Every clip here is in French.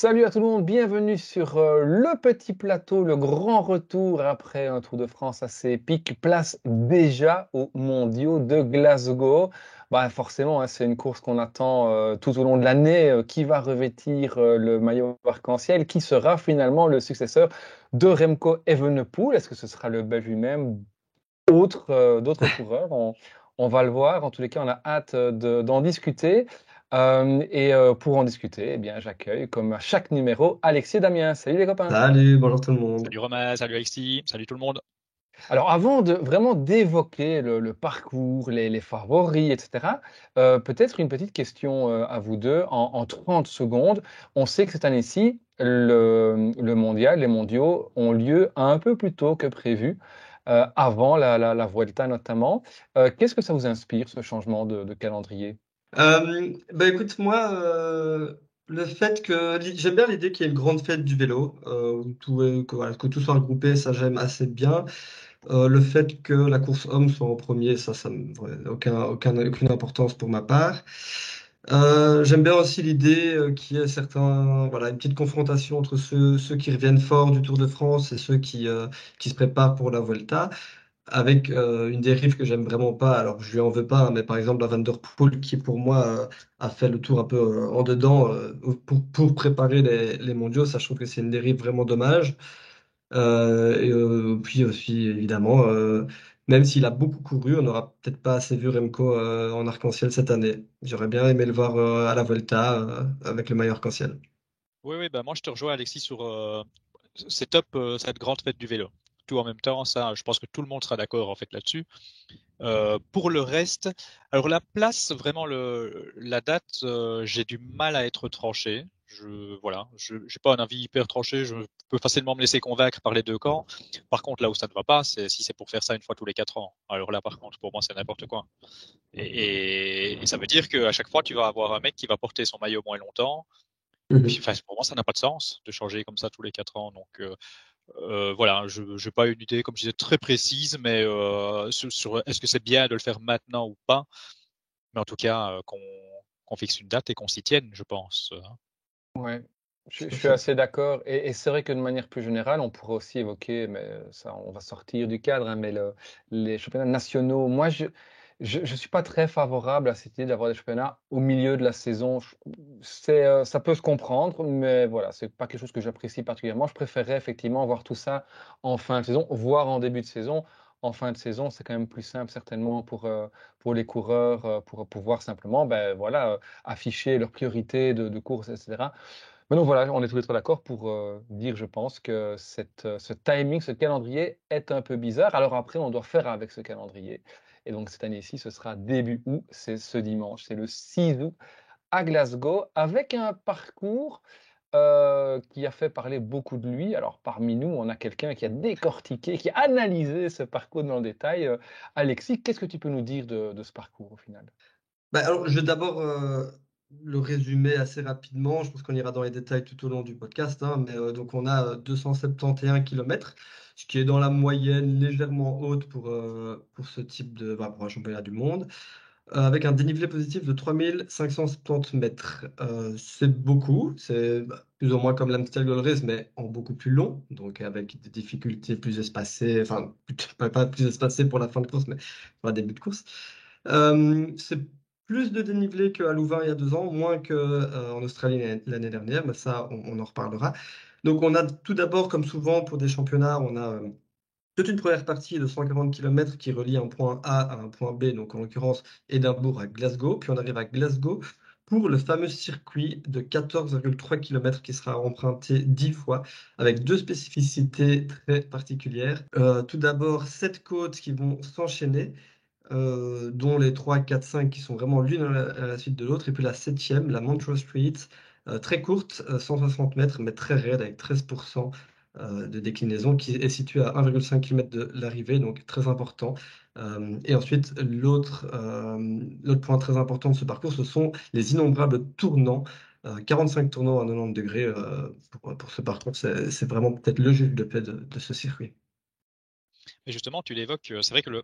Salut à tout le monde, bienvenue sur euh, le petit plateau, le grand retour après un Tour de France assez épique. Place déjà aux mondiaux de Glasgow. Bah, forcément, hein, c'est une course qu'on attend euh, tout au long de l'année. Euh, qui va revêtir le maillot arc-en-ciel Qui sera finalement le successeur de Remco Evenepoel Est-ce que ce sera le Belge lui-même Autre, D'autres coureurs? On, on, va le voir. En tous les cas, on a hâte d'en discuter. Euh, et euh, pour en discuter, eh bien, j'accueille, comme à chaque numéro, Alexis et Damien. Salut les copains. Salut, bonjour tout le monde. Salut Romain, salut Alexis, salut tout le monde. Alors, avant de vraiment d'évoquer le, parcours, les, favoris, etc., euh, peut-être une petite question à vous deux en, 30 secondes. On sait que cette année-ci, le, mondial, les mondiaux ont lieu un peu plus tôt que prévu. avant la, la, Vuelta notamment. Qu'est-ce que ça vous inspire, ce changement de calendrier? Euh, bah écoute, moi, euh, le fait que j'aime bien l'idée qu'il y ait une grande fête du vélo, euh, que, tout soit regroupé, ça j'aime assez bien. le fait que la course homme soit en premier, ça, ça aucun, aucune importance pour ma part. j'aime bien aussi l'idée qu'il y ait certains, voilà, une petite confrontation entre ceux, qui reviennent fort du Tour de France et ceux qui, qui se préparent pour la Volta avec euh, une dérive que j'aime vraiment pas. Alors, je lui en veux pas, hein, mais par exemple, la Van Der Poel, qui pour moi euh, a fait le tour un peu euh, en dedans pour, pour, préparer les, les, mondiaux, ça, je trouve que c'est une dérive vraiment dommage. et puis aussi, évidemment, même s'il a beaucoup couru, on n'aura peut-être pas assez vu Remco en arc-en-ciel cette année. J'aurais bien aimé le voir à la Volta avec le maillot arc-en-ciel. Oui, oui, bah moi je te rejoins Alexis sur c'est top cette grande fête du vélo tout en même temps. Ça, je pense que tout le monde sera d'accord en fait là-dessus. Euh, pour le reste, alors la place, vraiment le, la date, euh, j'ai du mal à être tranché. Je voilà, je n'ai pas un avis hyper tranché. Je peux facilement me laisser convaincre par les deux camps. Par contre, là où ça ne va pas, c'est si c'est pour faire ça une fois tous les quatre ans. Alors là, par contre, pour moi, c'est n'importe quoi. Et, et, ça veut dire qu'à chaque fois, tu vas avoir un mec qui va porter son maillot moins longtemps. Mhm. pour moi, ça n'a pas de sens de changer comme ça tous les quatre ans. Donc, euh, euh, voilà, je n'ai pas une idée, comme je disais, très précise, mais euh, sur, est-ce que c'est bien de le faire maintenant ou pas? Mais en tout cas, euh, qu'on fixe une date et qu'on s'y tienne, je pense. Hein. Ouais, je, suis assez d'accord. Et, c'est vrai que de manière plus générale, on pourrait aussi évoquer, mais ça, on va sortir du cadre, hein, mais les championnats nationaux. Moi, je, je ne suis pas très favorable à cette idée d'avoir des championnats au milieu de la saison. Euh, ça peut se comprendre, mais voilà, c'est pas quelque chose que j'apprécie particulièrement. Je préférerais effectivement voir tout ça en fin de saison, voire en début de saison. En fin de saison, c'est quand même plus simple certainement pour, euh, pour les coureurs, euh, pour pouvoir simplement ben, voilà, afficher leurs priorités de, de course, etc. Mais donc voilà, on est tous les trois d'accord pour dire, je pense, que cette, ce timing, ce calendrier est un peu bizarre. Alors après, on doit faire avec ce calendrier. Et donc cette année-ci, ce sera début août, c'est ce dimanche, c'est le 6 août à Glasgow, avec un parcours euh, qui a fait parler beaucoup de lui. Alors parmi nous, on a quelqu'un qui a décortiqué, qui a analysé ce parcours dans le détail. Euh, Alexis, qu'est-ce que tu peux nous dire de, ce parcours au final? Bah, alors, Je vais d'abord euh, le résumer assez rapidement. Je pense qu'on ira dans les détails tout au long du podcast. Hein, mais donc on a 271 km qui est dans la moyenne légèrement haute pour, euh, pour ce type de bah, pour un championnat du monde, euh, avec un dénivelé positif de 3570 mètres. Euh, c'est beaucoup, c'est plus ou moins comme l'Amstel Race, mais en beaucoup plus long, donc avec des difficultés plus espacées, enfin, pas plus espacées pour la fin de course, mais pour le début de course. c'est plus de dénivelé qu'à Louvain il y a deux ans, moins qu'en Australie l'année dernière, mais ça, on en reparlera. Donc on a tout d'abord, comme souvent pour des championnats, on a euh, toute une première partie de 140 km qui relie un point A à un point B, donc en l'occurrence Édimbourg à Glasgow. Puis on arrive à Glasgow pour le fameux circuit de 14,3 km qui sera emprunté 10 fois, avec deux spécificités très particulières. Euh, tout d'abord, sept côtes qui vont s'enchaîner. Euh, dont les 3, 4, 5 qui sont vraiment l'une à la, suite de l'autre, et puis la septième, la Montreux Street, euh, très courte, 160 euh, mètres, mais très raide, avec 13% euh, de déclinaison, qui est située à 1,5 km de l'arrivée, donc très important. et ensuite, l'autre point très important de ce parcours, ce sont les innombrables tournants. 45 tournants à 90 degrés pour, ce parcours, c'est vraiment peut-être le jeu de paix de, ce circuit. Mais justement, tu l'évoques, c'est vrai que le,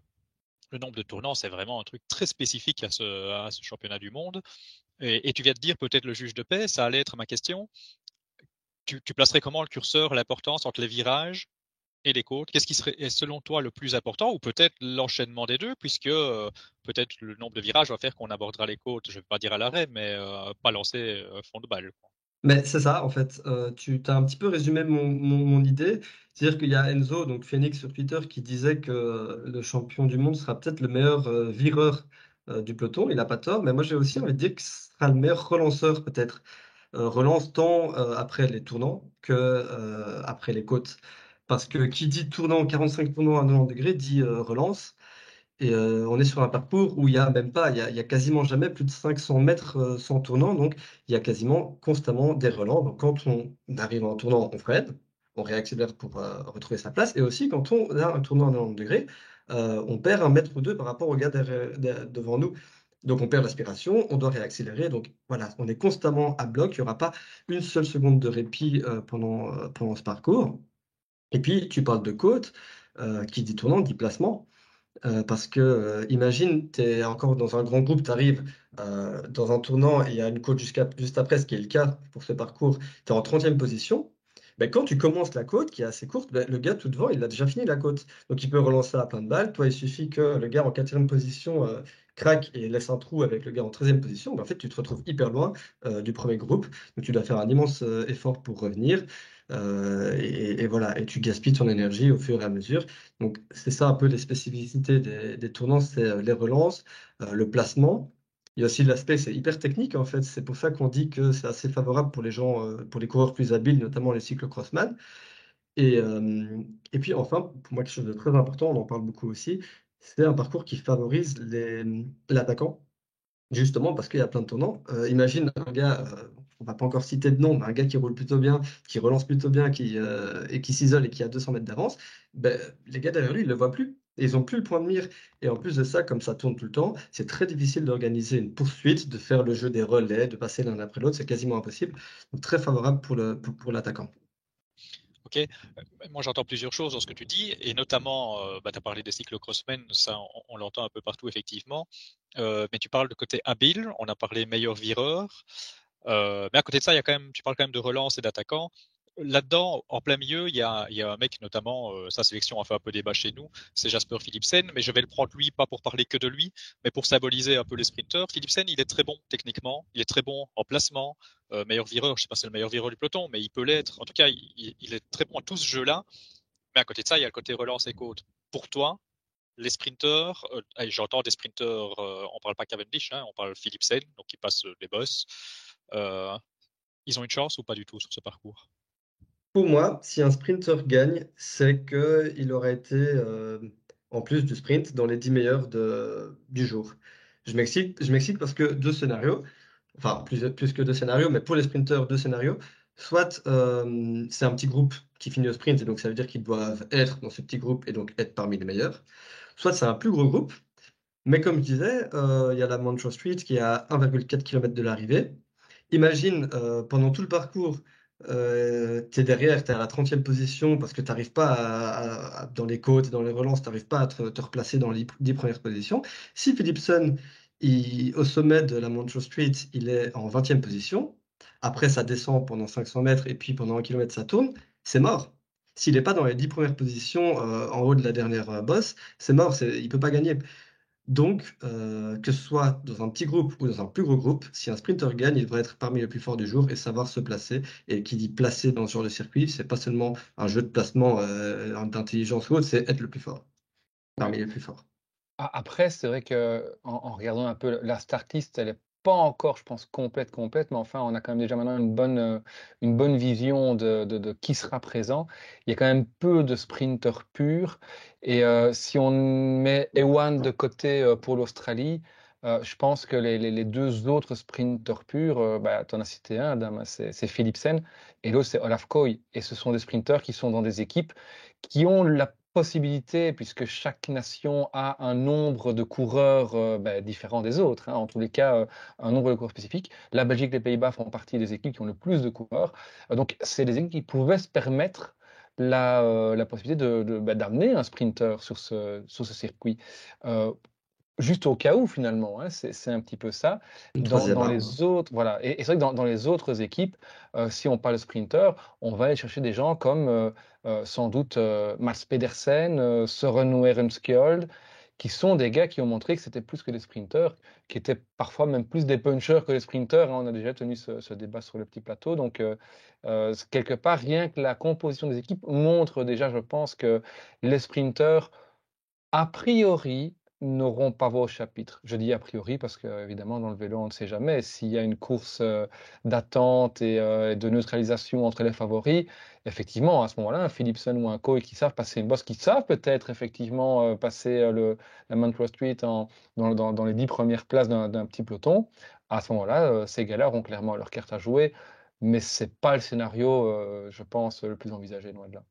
le nombre de tournants, c'est vraiment un truc très spécifique à ce, championnat du monde. Et, tu viens de dire peut-être le juge de paix, ça allait être ma question. tu, placerais comment le curseur, l'importance entre les virages et les côtes? Qu'est-ce qui serait, selon toi, le plus important Ou peut-être l'enchaînement des deux, puisque euh, peut-être le nombre de virages va faire qu'on abordera les côtes, je ne vais pas dire à l'arrêt, mais euh, pas lancer fond de balle. Mais c'est ça, en fait. tu as un petit peu résumé mon, idée. C'est-à-dire qu'il y a Enzo, donc Phoenix sur Twitter, qui disait que le champion du monde sera peut-être le meilleur vireur du peloton. Il n'a pas tort, mais moi j'ai aussi envie de dire que ce sera le meilleur relanceur peut-être. Euh, relance tant euh, après les tournants que euh, après les côtes. Parce que qui dit tournant, 45 tournants à 90 degrés, dit relance. Et on est sur un parcours où il n'y a même pas, il y a, quasiment jamais plus de 500 mètres sans tournant, donc il y a quasiment constamment des relents. Donc quand on arrive en tournant, on freine, on réaccélère pour retrouver sa place. Et aussi quand on a un tournant à 90 degrés, on perd un mètre ou deux par rapport au gars devant nous. Donc on perd l'aspiration, on doit réaccélérer. Donc voilà, on est constamment à bloc. Il n'y aura pas une seule seconde de répit euh, pendant, euh, pendant ce parcours. Et puis tu parles de côte, euh, qui dit tournant, dit placement. Parce que imagine, tu es encore dans un grand groupe, tu arrives dans un tournant et il y a une côte juste après, ce qui est le cas pour ce parcours, tu es en 30e position. Ben, quand tu commences la côte, qui est assez courte, ben, le gars tout devant, il a déjà fini la côte. Donc il peut relancer à plein de balles. Toi, il suffit que le gars en quatrième position craque et laisse un trou avec le gars en 13e position, ben, en fait, tu te retrouves hyper loin euh, du premier groupe. Donc, tu dois faire un immense euh, effort pour revenir. Euh, et, voilà, et tu gaspilles ton énergie au fur et à mesure. Donc, c'est ça un peu les spécificités des, tournants, c'est les relances, le placement. Il y a aussi l'aspect, c'est hyper technique en fait. C'est pour ça qu'on dit que c'est assez favorable pour les gens, pour les coureurs plus habiles, notamment les cyclocrossman. Et, et puis enfin, pour moi, quelque chose de très important, on en parle beaucoup aussi, c'est un parcours qui favorise l'attaquant, justement parce qu'il y a plein de tournants. Euh, imagine un gars, euh, on va pas encore citer de nom, mais un gars qui roule plutôt bien, qui relance plutôt bien, qui, euh, et qui s'isole et qui a 200 mètres d'avance, ben, les gars derrière lui, ils le voient plus. ils n'ont plus le point de mire. Et en plus de ça, comme ça tourne tout le temps, c'est très difficile d'organiser une poursuite, de faire le jeu des relais, de passer l'un après l'autre. C'est quasiment impossible. Donc très favorable pour l'attaquant. Ok, euh, moi j'entends plusieurs choses dans ce que tu dis, et notamment, euh, bah, tu as parlé des cyclocrossmen, ça on, l'entend un peu partout effectivement, euh, mais tu parles de côté habile, on a parlé meilleur vireur, mais à côté de ça, il y a quand même, tu parles quand même de relance et d'attaquant là-dedans, en plein milieu, il y a, un mec, notamment, euh, sa sélection a fait un peu débat chez nous, c'est Jasper Philipsen, mais je vais le prendre lui, pas pour parler que de lui, mais pour symboliser un peu les sprinteurs. Philipsen, il est très bon techniquement, il est très bon en placement, euh, meilleur vireur, je sais pas si c'est le meilleur vireur du peloton, mais il peut l'être. En tout cas, il, est très bon à tout ce jeu-là. Mais à côté de ça, il y a le côté relance et côte. Pour toi, les sprinteurs, euh, j'entends des sprinteurs, on parle pas Cavendish, hein, on parle Philipsen, donc il passe les boss. Ils ont une chance ou pas du tout sur ce parcours? Pour moi, si un sprinter gagne, c'est qu'il aurait été, euh, en plus du sprint, dans les 10 meilleurs du jour. Je m'excite, je m'excite parce que deux scénarios, enfin plus, plus que deux scénarios, mais pour les sprinters, deux scénarios. Soit euh, c'est un petit groupe qui finit au sprint, et donc ça veut dire qu'ils doivent être dans ce petit groupe et donc être parmi les meilleurs. Soit c'est un plus gros groupe, mais comme je disais, euh, il y a la Montreal Street qui est à 1,4 km de l'arrivée. Imagine pendant tout le parcours, euh, tu es derrière, tu es à la 30e position parce que tu n'arrives pas dans les côtes, dans les relances, tu n'arrives pas à te, replacer dans les 10 premières positions. Si Philipson, il, au sommet de la Montreux Street, il est en 20e position, après ça descend pendant 500 mètres et puis pendant un kilomètre ça tourne, c'est mort. S'il n'est pas dans les 10 premières positions euh, en haut de la dernière euh, bosse, c'est mort, il ne peut pas gagner. Donc, euh, que ce soit dans un petit groupe ou dans un plus gros groupe, si un sprinter gagne, il devrait être parmi les plus forts du jour et savoir se placer. Et qui dit placer dans ce genre de circuit, c'est pas seulement un jeu de placement euh, d'intelligence ou autre, c'est être le plus fort, parmi les plus forts. Après, c'est vrai que en, regardant un peu la startlist, elle est pas encore, je pense, complète, complète, mais enfin, on a quand même déjà maintenant une bonne, euh, une bonne vision de, qui sera présent. Il y a quand même peu de sprinters purs. Et euh, si on met Ewan de côté euh, pour l'Australie, je pense que les, les, deux autres sprinters purs, bah, tu en as cité un, c'est Philipsen, et l'autre c'est Olaf Koy. Et ce sont des sprinters qui sont dans des équipes qui ont la possibilité, puisque chaque nation a un nombre de coureurs euh, ben, différents des autres, hein, en tous les cas, euh, un nombre de coureurs spécifiques. La Belgique et les Pays-Bas font partie des équipes qui ont le plus de coureurs. Euh, donc, c'est des équipes qui pouvaient se permettre la, la possibilité d'amener de, un sprinter sur ce circuit. Juste au cas où finalement. Hein, c'est un petit peu ça. Dans, les autres, voilà. Et, c'est vrai que dans, dans, les autres équipes, euh, si on parle sprinter, on va aller chercher des gens comme euh, euh, sans doute Mars Pedersen, Søren Werenskjold, qui sont des gars qui ont montré que c'était plus que des sprinters, qui étaient parfois même plus des punchers que des sprinters. Hein. On a déjà tenu ce, débat sur le petit plateau. Donc, quelque part, rien que la composition des équipes montre déjà, je pense, que les sprinters, a priori, n'auront pas voix au chapitre. Je dis a priori parce que évidemment dans le vélo on ne sait jamais s'il y a une course euh, d'attente euh, et, de neutralisation entre les favoris. Effectivement, à ce moment-là, un Philipson ou un Coe qui savent passer une bosse, qui savent peut-être effectivement euh, passer la Montreux Street dans, les dix premières places d'un petit peloton, à ce moment-là, ces gars-là auront clairement leur carte à jouer. Mais c'est pas le scénario, je pense, le plus envisagé loin de là.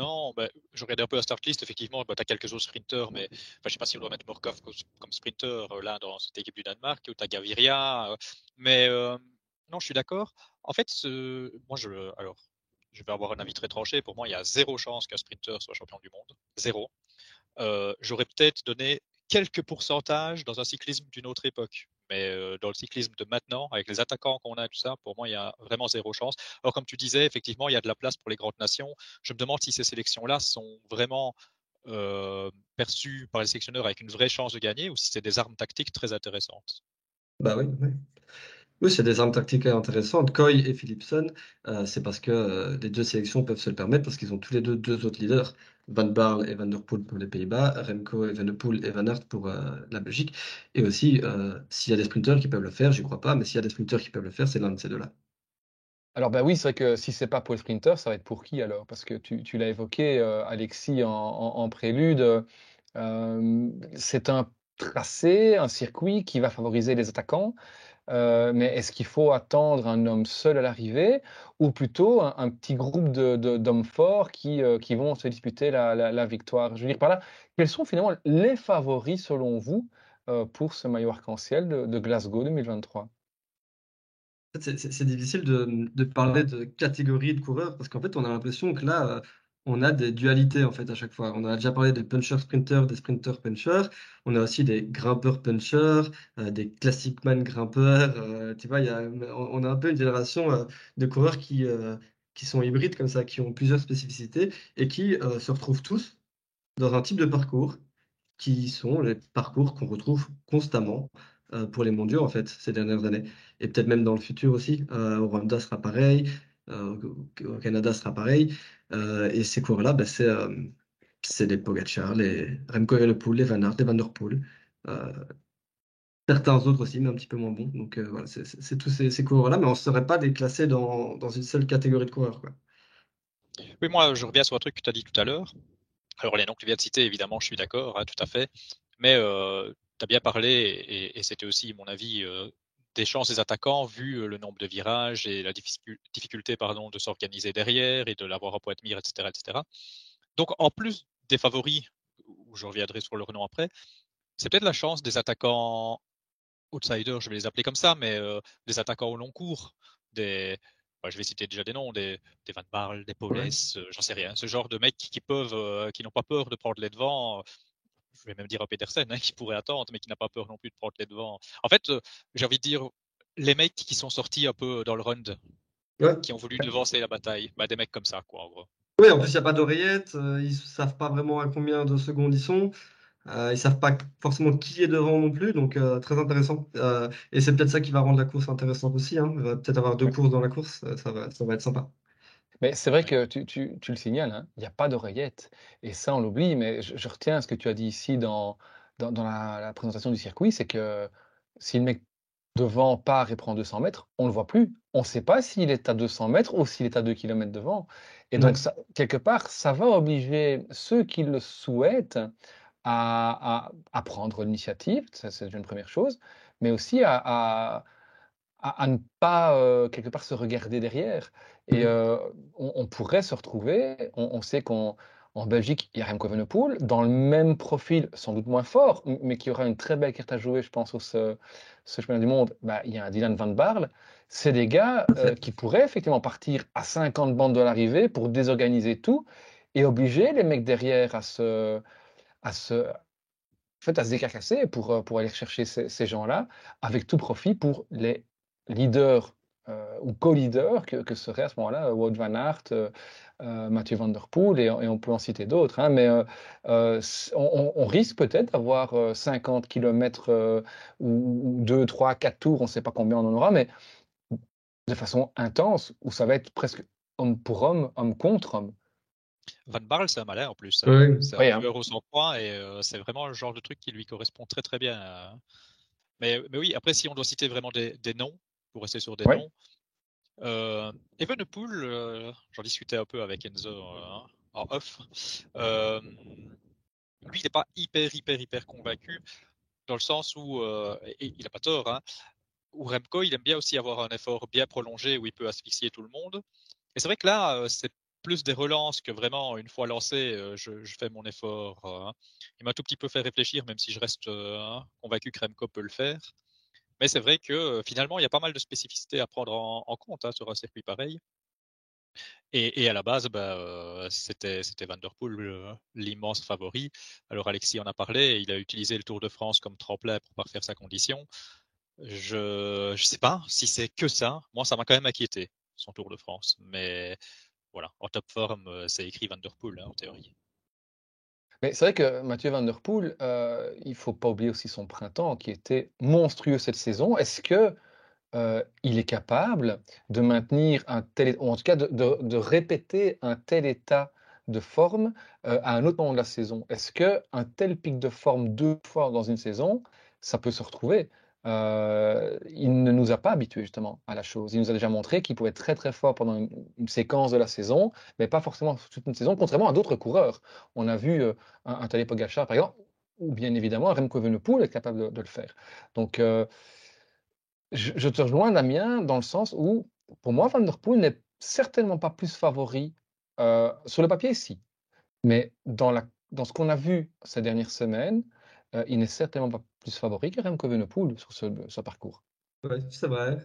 Non, bah, je regardais un peu la start list, effectivement, bah, tu as quelques autres sprinters, mais je ne sais pas si on doit mettre Morkov comme, sprinter euh, là dans cette équipe du Danemark, ou tu as Gaviria, euh, mais euh, non, je suis d'accord. En fait, moi, je, alors, je vais avoir un avis très tranché. Pour moi, il y a zéro chance qu'un sprinter soit champion du monde. Zéro. J'aurais peut-être donné quelques pourcentages dans un cyclisme d'une autre époque. Mais euh, dans le cyclisme de maintenant, avec les attaquants qu'on a, tout ça, pour moi, il y a vraiment zéro chance. Alors, comme tu disais, effectivement, il y a de la place pour les grandes nations. Je me demande si ces sélections-là sont vraiment euh, perçues par les sélectionneurs avec une vraie chance de gagner ou si c'est des armes tactiques très intéressantes. Bah oui, oui. Oui, c'est des armes tactiques intéressantes. Coy et Philipson, euh, c'est parce que les deux sélections peuvent se le permettre parce qu'ils ont tous les deux deux autres leaders. Van Barl et Van der Poel pour les Pays-Bas, Remco et Van der Poel et Van Aert pour euh, la Belgique. Et aussi, euh, s'il y a des sprinteurs qui peuvent le faire, j'y crois pas, mais s'il y a des sprinteurs qui peuvent le faire, c'est l'un de ces deux-là. Alors ben oui, c'est vrai que si c'est pas pour les sprinteurs, ça va être pour qui alors? Parce que tu, l'as évoqué, euh, Alexis, en prélude, c'est un tracé, un circuit qui va favoriser les attaquants. Euh, mais est-ce qu'il faut attendre un homme seul à l'arrivée ou plutôt un, petit groupe d'hommes forts qui, euh, qui, vont se disputer la, victoire? Je veux dire par là, quels sont finalement les favoris selon vous euh, pour ce maillot arc-en-ciel de, Glasgow 2023 c'est difficile de, de, parler de catégorie de coureurs parce qu'en fait, on a l'impression que là, on a des dualités en fait à chaque fois. On a déjà parlé des punchers sprinters, des sprinters punchers. On a aussi des grimpeurs punchers, euh, des classic man grimpeurs. Euh, tu vois, y a, on a un peu une génération euh, de coureurs qui, qui sont hybrides comme ça, qui ont plusieurs spécificités et qui se retrouvent tous dans un type de parcours qui sont les parcours qu'on retrouve constamment pour les mondiaux en fait ces dernières années et peut-être même dans le futur aussi. au Rwanda sera pareil, au Canada sera pareil. Euh, et ces coureurs-là, ben, c'est euh, c'est les Pogacar, les Remco Evenepoel, les Van Aert, les Van Der Poel. Euh, certains autres aussi, mais un petit peu moins bons. Donc voilà, c'est tous ces, coureurs-là, mais on ne saurait pas les classer dans, dans, une seule catégorie de coureurs. Quoi. Oui, moi, je reviens sur un truc que tu as dit tout à l'heure. Alors, les noms que tu viens de citer, évidemment, je suis d'accord, hein, tout à fait. Mais tu as bien parlé, et c'était aussi mon avis des chances des attaquants vu euh, le nombre de virages et la difficulté pardon, de s'organiser derrière et de l'avoir à pointe mire, etc., etc. Donc, en plus des favoris, où je reviendrai sur leur nom après, c'est peut-être la chance des attaquants outsiders, je vais les appeler comme ça, mais euh, des attaquants au long cours, des, je vais citer déjà des noms, des, des Van Barl, des Paules, euh, j'en sais rien, ce genre de mecs qui peuvent, qui n'ont pas peur de prendre les devants je vais même dire à Petersen, hein, qui pourrait attendre, mais qui n'a pas peur non plus de prendre les devants. En fait, euh, j'ai envie de dire, les mecs qui sont sortis un peu dans le run, qui ont voulu devancer la bataille, bah, des mecs comme ça, quoi, en gros. Oui, en plus, il n'y a pas d'oreillette, euh, ils ne savent pas vraiment à combien de secondes ils sont. Euh, ils ne savent pas forcément qui est devant non plus, donc très intéressant. et c'est peut-être ça qui va rendre la course intéressante aussi. Hein. Il va peut-être avoir deux courses dans la course, ça va, ça va être sympa. Mais c'est vrai que tu, tu, tu le signales, hein, il n'y a pas d'oreillette. Et ça, on l'oublie, mais je, retiens ce que tu as dit ici dans, dans, dans la, présentation du circuit, c'est que si le mec devant part et prend 200 mètres, on ne le voit plus. On ne sait pas s'il est à 200 mètres ou s'il est à 2 km devant. Et donc, ça, quelque part, ça va obliger ceux qui le souhaitent à, à, à prendre l'initiative, c'est une première chose, mais aussi à, à, ne pas euh, quelque part se regarder derrière. Et mmh euh, on, pourrait se retrouver, on, sait qu'en Belgique, il y a Remco Evenepoel, dans le même profil, sans doute moins fort, mais qui aura une très belle carte à jouer, je pense, au ce, ce chemin du monde. Bah, il y a un Dylan Van Barle. C'est des gars euh, qui pourraient effectivement partir à 50 bandes de l'arrivée pour désorganiser tout et obliger les mecs derrière à se, à se, fait, à se décarcasser pour, pour aller chercher ces, gens-là, avec tout profit pour les leaders ou co-leaders que, que seraient à ce moment-là Wout van Aert, Mathieu Van Der Poel, et, on peut en citer d'autres. Hein, mais on, risque peut-être d'avoir 50 km ou 2, 3, 4 tours, on ne sait pas combien on en aura, mais de façon intense, où ça va être presque homme pour homme, homme contre homme. Van Barle, c'est un malin en plus. Oui. C'est un hein. au 100 points et c'est vraiment le genre de truc qui lui correspond très très bien. Mais, mais oui, après, si on doit citer vraiment des, des noms, pour rester sur des noms, euh, Evenepoel, j'en discutais un peu avec Enzo en off. lui, il n'est pas hyper, hyper, hyper convaincu, dans le sens où, et il n'a pas tort, hein, où Remco, il aime bien aussi avoir un effort bien prolongé où il peut asphyxier tout le monde. Et c'est vrai que là, c'est plus des relances que vraiment, une fois lancé, je, fais mon effort. Hein. Il m'a tout petit peu fait réfléchir, même si je reste convaincu que Remco peut le faire. Mais c'est vrai que finalement, il y a pas mal de spécificités à prendre en, compte hein, sur un circuit pareil. Et, à la base, bah, c'était Van Der Poel l'immense favori. Alors Alexis en a parlé, il a utilisé le Tour de France comme tremplin pour parfaire sa condition. Je ne sais pas si c'est que ça. Moi, ça m'a quand même inquiété, son Tour de France. Mais voilà, en top forme, c'est écrit Van Der Poel hein, en théorie. Mais c'est vrai que Mathieu Van Der Poel, euh, il faut pas oublier aussi son printemps qui était monstrueux cette saison. Est-ce que euh, il est capable de maintenir un tel, ou en tout cas de, répéter un tel état de forme euh, à un autre moment de la saison? Est-ce que un tel pic de forme deux fois dans une saison, ça peut se retrouver? Euh, il ne nous a pas habitués justement à la chose. Il nous a déjà montré qu'il pouvait être très très fort pendant une, séquence de la saison, mais pas forcément toute une saison, contrairement à d'autres coureurs. On a vu euh, un, un Tadej par exemple, ou bien évidemment Remco Evenepoel est capable de, le faire. Donc euh, je, te rejoins Damien dans le sens où pour moi Van der Poel n'est certainement pas plus favori sur le papier si, mais dans ce qu'on a vu ces dernières semaines, il n'est certainement pas plus favori que Remco Evenepoel sur ce, parcours. Oui, c'est vrai.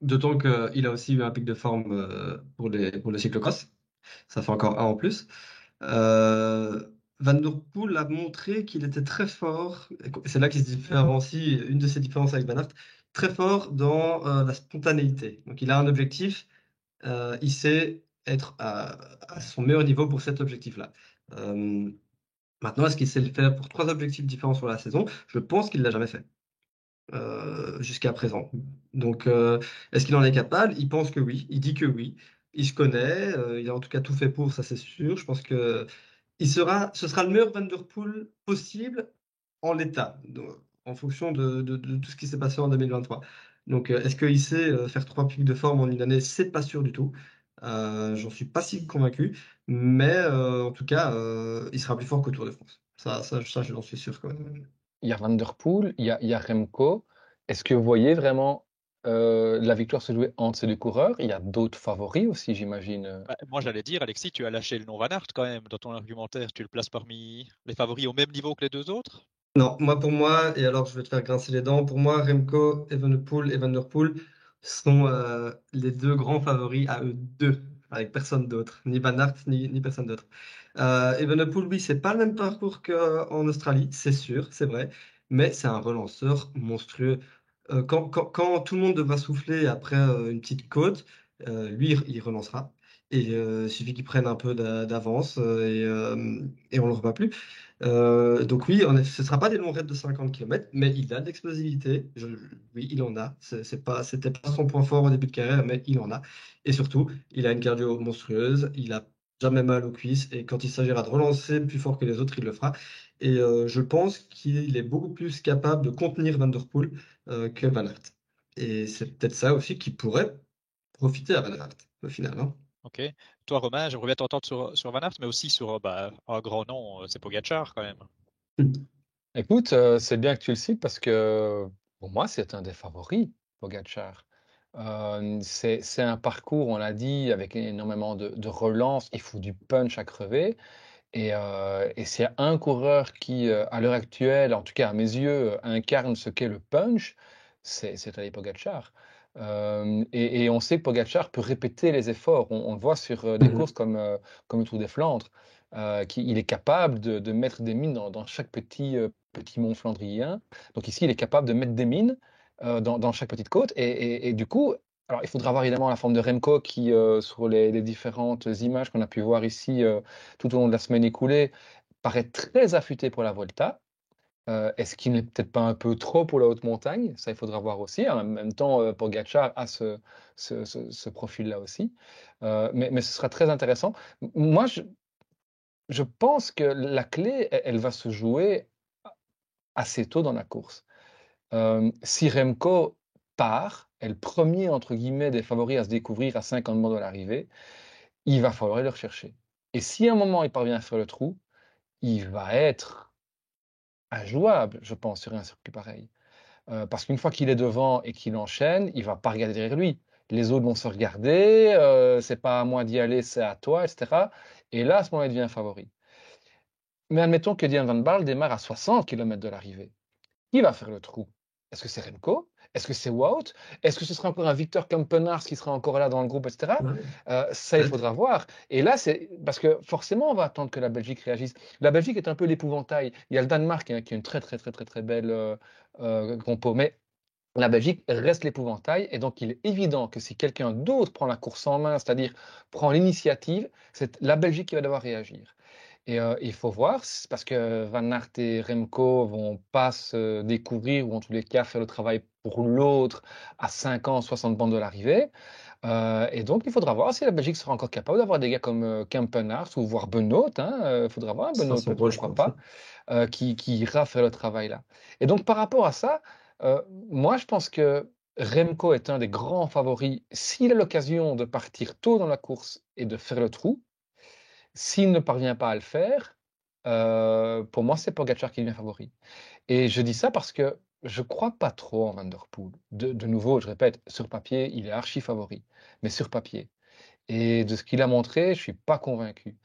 D'autant qu'il a aussi eu un pic de forme pour, les, pour le cyclocross. Ça fait encore un en plus. Van Der Poel a montré qu'il était très fort, c'est là qu'il se différencie, une de ses différences avec Van Aert, très fort dans la spontanéité. Donc il a un objectif, il sait être à, son meilleur niveau pour cet objectif-là. Maintenant, est-ce qu'il sait le faire pour trois objectifs différents sur la saison? Je pense qu'il ne l'a jamais fait euh, jusqu'à présent. Donc, euh, est-ce qu'il en est capable? Il pense que oui. Il dit que oui. Il se connaît. Euh, il a en tout cas tout fait pour, ça c'est sûr. Je pense que il sera, ce sera le meilleur Van Der Poel possible en l'état, en fonction de, tout ce qui s'est passé en 2023. Donc, est-ce qu'il sait faire trois pics de forme en une année? C'est pas sûr du tout. J'en suis pas si convaincu, mais euh, en tout cas, euh, il sera plus fort qu'au Tour de France. Ça, ça, ça j'en suis sûr quand même. Il y a Van Der Poel, il y a, il y a Remco. Est-ce que vous voyez vraiment la victoire se jouer entre ces deux coureurs? Il y a d'autres favoris aussi, j'imagine. Bah, moi, j'allais dire, Alexis, tu as lâché le nom Van Aert quand même dans ton argumentaire. Tu le places parmi les favoris au même niveau que les deux autres? Non, moi pour moi, et alors je vais te faire grincer les dents, pour moi, Remco, Evenepoel et Van Der Poel, sont euh, les deux grands favoris à eux deux, avec personne d'autre, ni Van Aert, ni, personne d'autre. Euh, Evenepoel, oui, c'est pas le même parcours qu'en Australie, c'est sûr, c'est vrai, mais c'est un relanceur monstrueux. Euh, quand, tout le monde devra souffler après euh, une petite côte, lui, il relancera. Et il suffit qu'il prenne un peu d'avance et, et on ne le revoit plus. Euh, donc oui, ce ne sera pas des longs raids de 50 km, mais il a de l'explosivité. oui, il en a. Ce n'était pas, pas son point fort au début de carrière, mais il en a. Et surtout, il a une cardio monstrueuse. Il a jamais mal aux cuisses. Et quand il s'agira de relancer plus fort que les autres, il le fera. Et euh, je pense qu'il est beaucoup plus capable de contenir Van euh, que Van Aert. Et c'est peut-être ça aussi qui pourrait profiter à Van Aert, au final. Hein. Ok. Toi, Romain, j'aimerais bien t'entendre sur, sur Van Aert, mais aussi sur bah, un grand nom, euh, c'est Pogacar quand même. Écoute, euh, c'est bien que tu le cites parce que pour moi, c'est un des favoris, Pogacar. Euh, c'est un parcours, on l'a dit, avec énormément de, de relance. Il faut du punch à crever. Et, euh, et c'est un coureur qui, à l'heure actuelle, en tout cas à mes yeux, incarne ce qu'est le punch, c'est Tadej Pogacar et, on sait que Pogacar peut répéter les efforts. On, le voit sur des mmh courses comme, comme le Tour des Flandres, qu'il est capable de, mettre des mines dans, chaque petit petit mont flandrien. Donc ici, il est capable de mettre des mines dans, chaque petite côte. Et, du coup, alors il faudra voir évidemment la forme de Remco qui, sur les, différentes images qu'on a pu voir ici tout au long de la semaine écoulée, paraît très affûté pour la Volta. Est-ce qu'il n'est peut-être pas un peu trop pour la haute montagne? Ça, il faudra voir aussi. En même temps, Pogacar a ce, ce, profil-là aussi. mais, mais, ce sera très intéressant. Moi, je, pense que la clé, elle, va se jouer assez tôt dans la course. si Remco part, est le premier, entre guillemets, des favoris à se découvrir à 50 mois de l'arrivée, il va falloir le rechercher. Et si à un moment il parvient à faire le trou, il va être injouable, je pense, sur un circuit pareil. parce qu'une fois qu'il est devant et qu'il enchaîne, il va pas regarder derrière lui. Les autres vont se regarder, c'est pas à moi d'y aller, c'est à toi, etc. Et là, à ce moment-là, il devient favori. Mais admettons que Diane Van Baal démarre à 60 km de l'arrivée. Qui va faire le trou? Est-ce que c'est Remco? Est-ce que c'est Wout? Est-ce que ce sera encore un Victor Kampenars qui sera encore là dans le groupe, etc. Euh, ça, il faudra voir. Et là, c'est parce que forcément, on va attendre que la Belgique réagisse. La Belgique est un peu l'épouvantail. Il y a le Danemark hein, qui a une très, très, très, très, très belle euh, euh, compo. Mais la Belgique reste l'épouvantail et donc il est évident que si quelqu'un d'autre prend la course en main, c'est-à-dire prend l'initiative, c'est la Belgique qui va devoir réagir. Et euh, il faut voir, parce que Van Aert et Remco vont pas se découvrir ou en tous les cas faire le travail pour l'autre à 50, 60 bandes de l'arrivée. Euh, et donc, il faudra voir si la Belgique sera encore capable d'avoir des gars comme euh, ou voire Benoît. Il hein, faudra voir Benoît, je ne crois pas, qui, qui, ira faire le travail là. Et donc, par rapport à ça, moi, je pense que Remco est un des grands favoris. S'il a l'occasion de partir tôt dans la course et de faire le trou, s'il ne parvient pas à le faire, euh, pour moi, c'est Pogacar qui devient favori. Et je dis ça parce que je ne crois pas trop en Van Der Poel. De, nouveau, je répète, sur papier, il est archi favori. Mais sur papier. Et de ce qu'il a montré, je ne suis pas convaincu.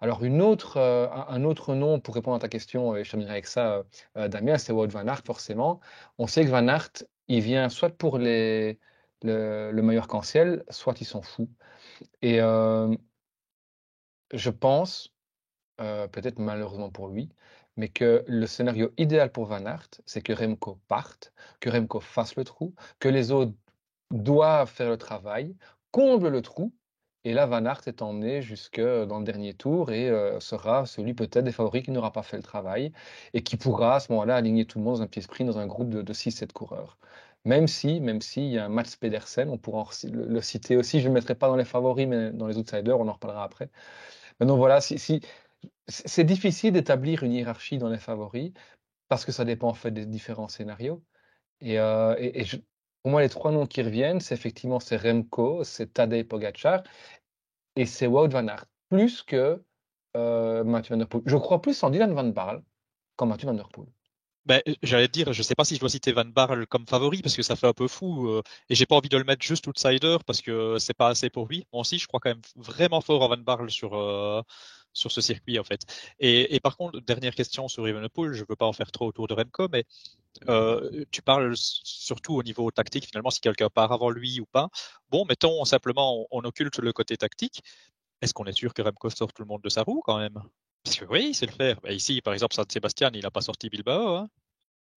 Alors, une autre, euh, un autre nom pour répondre à ta question, et je terminerai avec ça, euh, euh, Damien, c'est Wout Van Aert, forcément. On sait que Van Aert, il vient soit pour les, le, meilleur arc-en-ciel, soit il s'en fout. Et je pense, peut-être malheureusement pour lui, mais que le scénario idéal pour Van Aert, c'est que Remco parte, que Remco fasse le trou, que les autres doivent faire le travail, comble le trou, et là, Van Aert est emmené jusque dans le dernier tour et euh, sera celui peut-être des favoris qui n'aura pas fait le travail et qui pourra à ce moment-là aligner tout le monde dans un petit sprint dans un groupe de, 6-7 coureurs. Même si, même s'il y a un Mats Pedersen, on pourra le, citer aussi, je ne le mettrai pas dans les favoris, mais dans les outsiders, on en reparlera après. Maintenant voilà, si, c'est difficile d'établir une hiérarchie dans les favoris parce que ça dépend en fait des différents scénarios. Et, euh, pour moi, les trois noms qui reviennent, c'est effectivement c'est Remco, c'est Tadej Pogacar et c'est Wout van Aert, plus que euh, Mathieu Van Der Poel. Je crois plus en Dylan Van Barle qu'en Mathieu Van Der Poel. Ben, J'allais te dire, je ne sais pas si je dois citer Van Barle comme favori parce que ça fait un peu fou euh, et j'ai pas envie de le mettre juste outsider parce que c'est pas assez pour lui. Moi aussi, je crois quand même vraiment fort en Van Barle sur, euh, sur ce circuit en fait. Et, par contre, dernière question sur Evenepoel, je veux pas en faire trop autour de Remco, mais euh, tu parles surtout au niveau tactique finalement si quelqu'un part avant lui ou pas. Bon, mettons simplement on, occulte le côté tactique. Est-ce qu'on est sûr que Remco sort tout le monde de sa roue quand même? Parce que oui, il sait le faire. Bah, ici, par exemple, San Sébastien, il n'a pas sorti Bilbao. Hein.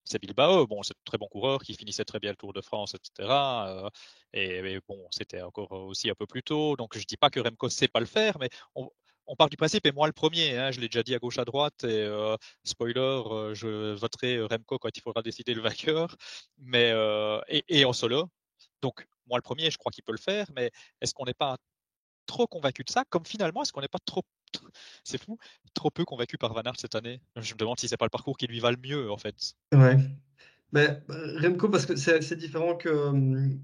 c'est Bilbao, bon, c'est un très bon coureur qui finissait très bien le Tour de France, etc. Euh, et, bon, c'était encore aussi un peu plus tôt. Donc, je dis pas que Remco sait pas le faire, mais on, on part du principe, et moi le premier, hein, je l'ai déjà dit à gauche à droite, et euh, spoiler, euh, je voterai Remco quand il faudra décider le vainqueur, mais euh, et, en solo. Donc moi le premier, je crois qu'il peut le faire, mais est-ce qu'on n'est pas trop convaincu de ça Comme finalement, est-ce qu'on n'est pas trop, c'est fou, trop peu convaincu par Van Aert cette année Je me demande si c'est pas le parcours qui lui va le mieux en fait. Ouais. Mais Remco, parce que c'est différent que hum,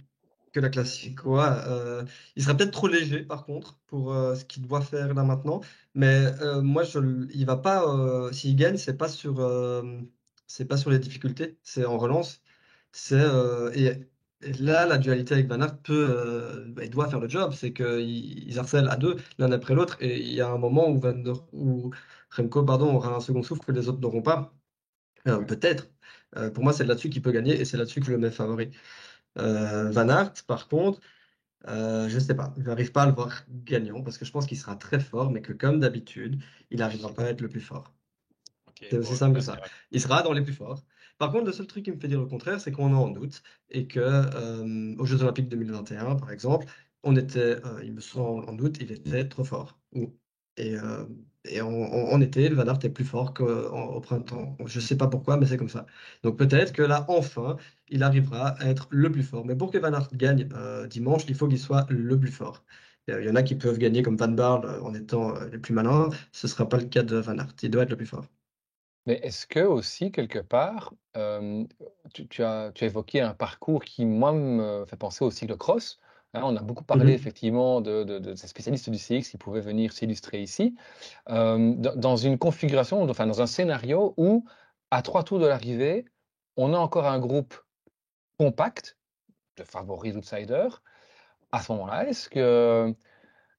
que la classique. Euh, il sera peut-être trop léger, par contre, pour euh, ce qu'il doit faire là maintenant. Mais euh, moi, je, il va pas. S'il gagne, c'est pas sur, c'est pas sur les difficultés, c'est en relance. C'est et, là, la dualité avec Van Aert peut, bah, il doit faire le job. C'est qu'ils ils harcèlent à deux, l'un après l'autre, et il y a un moment où, Van où Remco, pardon, aura un second souffle que les autres n'auront pas. peut-être. pour moi, c'est là-dessus qu'il peut gagner, et c'est là-dessus que je le mets favori. Euh, Van Aert, par contre, euh, je ne sais pas, je n'arrive pas à le voir gagnant parce que je pense qu'il sera très fort, mais que comme d'habitude, il n'arrivera pas à être le plus fort. C'est aussi simple que ça. Il sera dans les plus forts. Par contre, le seul truc qui me fait dire le contraire, c'est qu'on est en août et que euh, aux Jeux Olympiques 2021, par exemple, on était, il me semble, en août, il était trop fort. Et, et en, été, le Van Aert est plus fort qu'au printemps. Je ne sais pas pourquoi, mais c'est comme ça. Donc peut-être que là, enfin, il arrivera à être le plus fort. Mais pour que Van Aert gagne dimanche, il faut qu'il soit le plus fort. Il y en a qui peuvent gagner comme Van Barl en étant les plus malins. Ce ne sera pas le cas de Van Aert. Il doit être le plus fort. Mais est-ce que aussi, quelque part, tu, as, tu as évoqué un parcours qui, moi, me fait penser au cyclocross Hein, on a beaucoup parlé mmh effectivement de, ces spécialistes du CX qui pouvaient venir s'illustrer ici, dans une configuration, enfin dans un scénario où, à trois tours de l'arrivée, on a encore un groupe compact de favoris outsiders. À ce moment-là, est-ce que,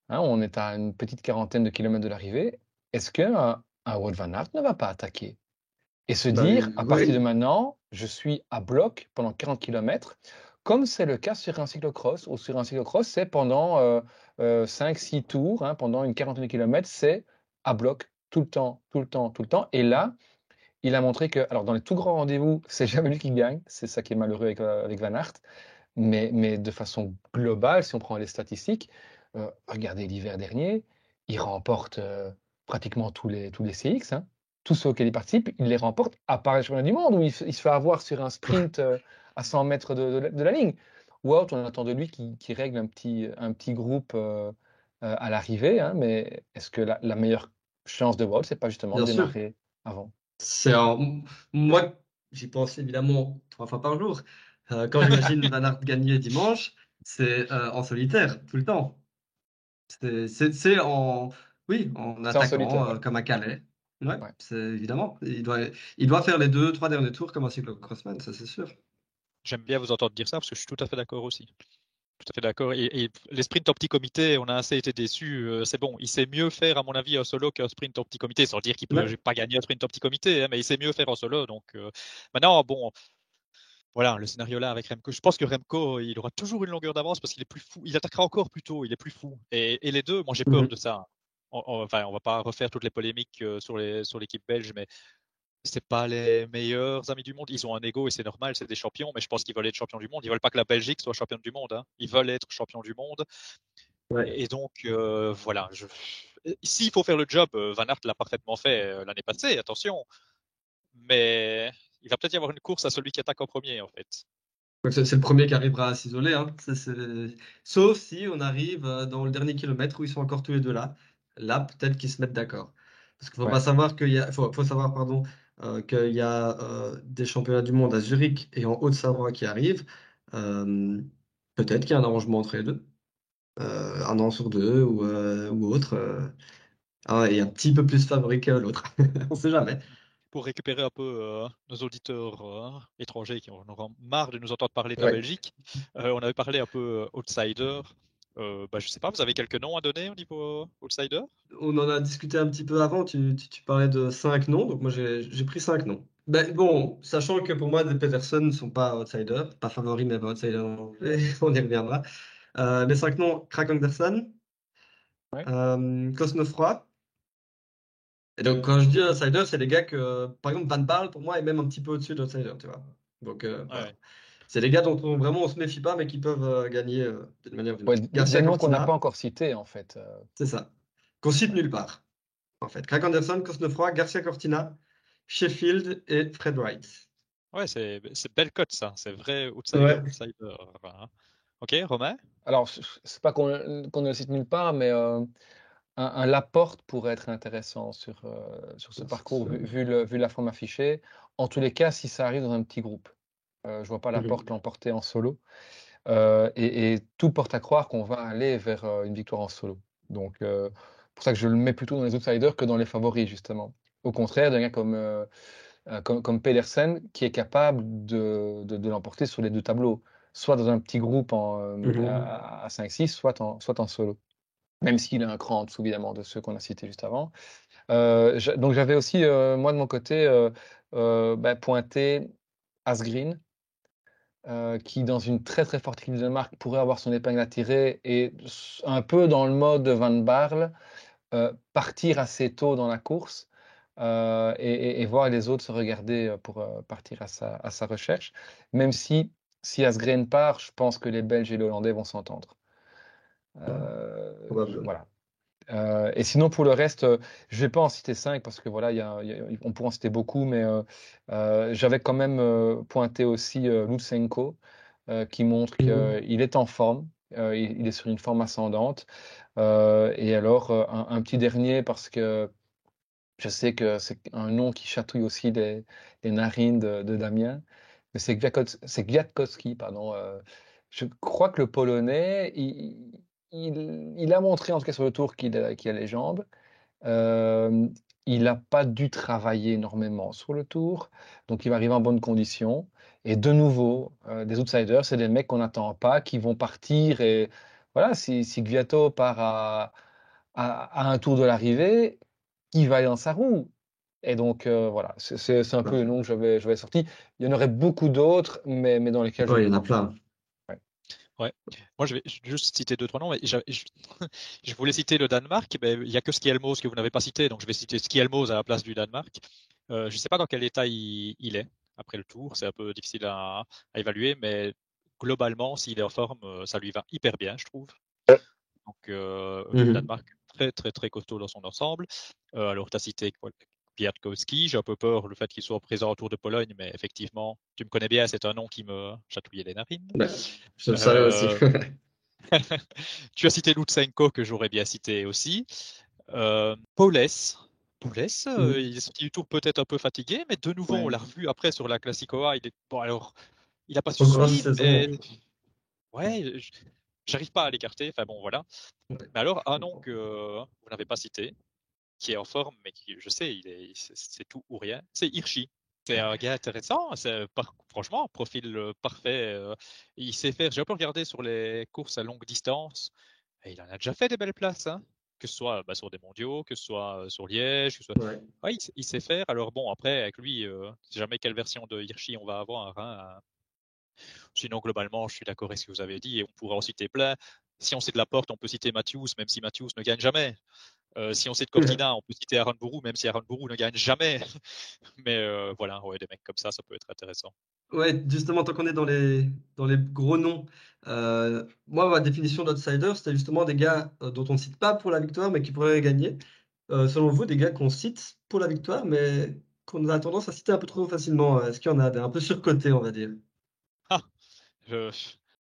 hein, on est à une petite quarantaine de kilomètres de l'arrivée, est-ce qu'un un Wout van Aert ne va pas attaquer et se bah, dire, à partir de maintenant, je suis à bloc pendant 40 km comme c'est le cas sur un cyclocross, ou sur un cyclocross, c'est pendant 5-6 euh, euh, tours, hein, pendant une quarantaine de kilomètres, c'est à bloc tout le temps, tout le temps, tout le temps. Et là, il a montré que, alors dans les tout grands rendez-vous, c'est jamais lui qui gagne, c'est ça qui est malheureux avec, euh, Van Aert, mais, mais, de façon globale, si on prend les statistiques, regardez l'hiver dernier, il remporte pratiquement tous les, tous les CX, hein. tous ceux auxquels il participe, il les remporte, à part les championnats du monde, où il, il se fait avoir sur un sprint à 100 mètres de, la, ligne. Wout, on attend de lui qui, règle un petit, un petit groupe euh, euh, à l'arrivée, hein, mais est-ce que la, meilleure chance de Wout, c'est pas justement de démarrer avant? C'est Moi, j'y pense évidemment trois fois par jour. Euh, quand j'imagine Van Aert gagner dimanche, c'est en solitaire, tout le temps. C'est en, oui, en attaquant comme à Calais. Ouais, c'est évidemment. Il doit, il doit faire les deux, trois derniers tours comme un cyclo-crossman, ça c'est sûr. J'aime bien vous entendre dire ça parce que je suis tout à fait d'accord aussi. Tout à fait d'accord. Et, les sprints en petit comité, on a assez été déçus. Euh, c'est bon, il sait mieux faire, à mon avis, un solo qu'un sprint en petit comité, sans dire qu'il peut pas gagner un sprint en petit comité, hein, mais il sait mieux faire en solo. Donc euh, maintenant, bon, voilà, le scénario là avec Remco. Je pense que Remco, il aura toujours une longueur d'avance parce qu'il est plus fou. Il attaquera encore plus tôt, il est plus fou. Et, les deux, moi j'ai peur mhm. de ça. On, enfin, on va pas refaire toutes les polémiques euh, sur les sur l'équipe belge, mais c'est pas les meilleurs amis du monde. Ils ont un ego et c'est normal, c'est des champions, mais je pense qu'ils veulent être champions du monde. Ils veulent pas que la Belgique soit championne du monde. Hein. Ils veulent être champions du monde. Et donc, euh, voilà. Je... S'il faut faire le job, euh, Van Aert l'a parfaitement fait l'année passée, attention. Mais il va peut-être y avoir une course à celui qui attaque en premier, en fait. C'est le premier qui arrivera à s'isoler. Hein. Sauf si on arrive dans le dernier kilomètre où ils sont encore tous les deux là. Là, peut-être qu'ils se mettent d'accord. Parce qu'il faut pas savoir qu'il y a, faut, faut savoir, pardon, euh, qu'il y a euh, des championnats du monde à Zurich et en Haute-Savoie qui arrivent, euh, peut-être qu'il y a un arrangement entre les deux. un an sur deux ou, ou autre. Un et un petit peu plus favori que l'autre. On ne sait jamais pour récupérer un peu nos auditeurs étrangers qui en auront marre de nous entendre parler de la Belgique. on avait parlé un peu outsider. Euh, bah, je sais pas, vous avez quelques noms à donner au niveau outsider? On en a discuté un petit peu avant, tu, tu, parlais de cinq noms, donc moi j'ai pris cinq noms. Ben, bon, sachant que pour moi, les Peterson ne sont pas outsiders, pas favoris, mais pas outsiders, on y reviendra. Euh, les cinq noms, Crack Anderson, ouais. euh, Cosnefroy. Et donc, quand je dis outsider, c'est les gars que, par exemple, Van Barl, pour moi, est même un petit peu au-dessus d'outsider, tu vois. Donc, euh, c'est les gars dont on, vraiment on se méfie pas, mais qui peuvent euh, gagner euh, d'une manière ou d'une autre. Garcia qu'on n'a pas encore cité, en fait. Euh. C'est ça. Qu'on cite nulle part, en fait. Craig Anderson, Cosnefroy, Garcia Cortina, Sheffield et Fred Wright. Ouais, c'est belle cote, ça. C'est vrai outsider. outsider. Hein. Ok, Romain? Alors, c'est pas qu'on ne le cite nulle part, mais un, un, Laporte pourrait être intéressant sur, sur ce parcours, vu, vu, le, vu la forme affichée. En tous les cas, si ça arrive dans un petit groupe. Euh, je vois pas la mmh porte l'emporter en solo. Euh, et, tout porte à croire qu'on va aller vers euh, une victoire en solo. Donc, pour ça que je le mets plutôt dans les outsiders que dans les favoris, justement. Au contraire d'un gars comme, comme, Pedersen, qui est capable de, de, l'emporter sur les deux tableaux, soit dans un petit groupe en, mmh à, 5-6, soit en, soit en solo. Même s'il a un cran en dessous, évidemment, de ceux qu'on a cités juste avant. donc, j'avais aussi, moi, de mon côté, bah, pointé Asgreen, euh, qui, dans une très très forte crise de marque, pourrait avoir son épingle à tirer et un peu dans le mode Van Barle, euh, partir assez tôt dans la course. et, voir les autres se regarder pour partir à sa, à sa, recherche. Même si, si Asgreen part, je pense que les Belges et les Hollandais vont s'entendre. voilà. Euh, et sinon, pour le reste, euh, je ne vais pas en citer cinq parce que voilà, y a, on pourrait en citer beaucoup, mais euh, j'avais quand même pointé aussi Lutsenko qui montre qu'il est en forme, il, est sur une forme ascendante. et alors, un, petit dernier parce que je sais que c'est un nom qui chatouille aussi les, narines de, Damien, mais c'est Gwiatkowski, pardon. je crois que le Polonais, il, il, a montré, en tout cas sur le tour, qu'il a, les jambes. Euh, il n'a pas dû travailler énormément sur le tour, donc il va arriver en bonne condition. Et de nouveau, euh, des outsiders, c'est des mecs qu'on n'attend pas, qui vont partir. Et voilà, si, si Gviato part à, à, un tour de l'arrivée, il va aller dans sa roue. Et donc, euh, voilà, c'est un peu le nom que j'avais sorti. Il y en aurait beaucoup d'autres, mais, mais dans lesquels... Oui, il y en a plein. Ouais. Moi, je vais juste citer deux, trois noms. Mais je, je, voulais citer le Danemark. il n'y a que Skielmos que vous n'avez pas cité, donc je vais citer Skielmos à la place du Danemark. Euh, je ne sais pas dans quel état il, est après le tour. C'est un peu difficile à, à évaluer, mais globalement, s'il est en forme, euh, ça lui va hyper bien, je trouve. Donc, euh, le mmh Danemark, très, très, très costaud dans son ensemble. Euh, alors, tu as cité Kwiatkowski. J'ai un peu peur le fait qu'il soit présent autour de Pologne, mais effectivement, tu me connais bien, c'est un nom qui me chatouillait les narines. je le savais aussi. Euh, tu as cité Lutsenko, que j'aurais bien cité aussi. Euh, Paules. Paules, euh, mm. il est sorti du tour peut-être un peu fatigué, mais de nouveau, on l'a revu après sur la Classicoa. Il est bon, alors, il n'a pas su mais... Ouais, j'arrive pas à l'écarter. Enfin bon, voilà. Mais alors, un nom que vous n'avez pas cité, qui est en forme, mais qui, je sais, il est, c'est tout ou rien. C'est Hirschi. C'est un gars intéressant. C'est franchement un profil euh, parfait. Euh, il sait faire. J'ai un peu regardé sur les courses à longue distance. Et il en a déjà fait des belles places. Hein. Que ce soit bah, sur des mondiaux, que ce soit euh, sur Liège. Que ce soit... Ouais. il, sait faire. Alors bon, après, avec lui, euh, jamais quelle version de Hirschi on va avoir. Hein. Sinon, globalement, je suis d'accord avec ce que vous avez dit et on pourra en citer plein. Si on sait de la porte, on peut citer Matthews, même si Matthews ne gagne jamais. Euh, si on sait de Cortina, on peut citer Aaron Bourou, même si Aaron Bourou ne gagne jamais. Mais euh, voilà, ouais, des mecs comme ça, ça peut être intéressant. Ouais, justement, tant qu'on est dans les, dans les gros noms, euh, moi, ma définition d'outsider, c'était justement des gars dont on ne cite pas pour la victoire, mais qui pourraient gagner. selon vous, des gars qu'on cite pour la victoire, mais qu'on a tendance à citer un peu trop facilement. Est-ce qu'il y en a un peu surcoté, on va dire? Ah,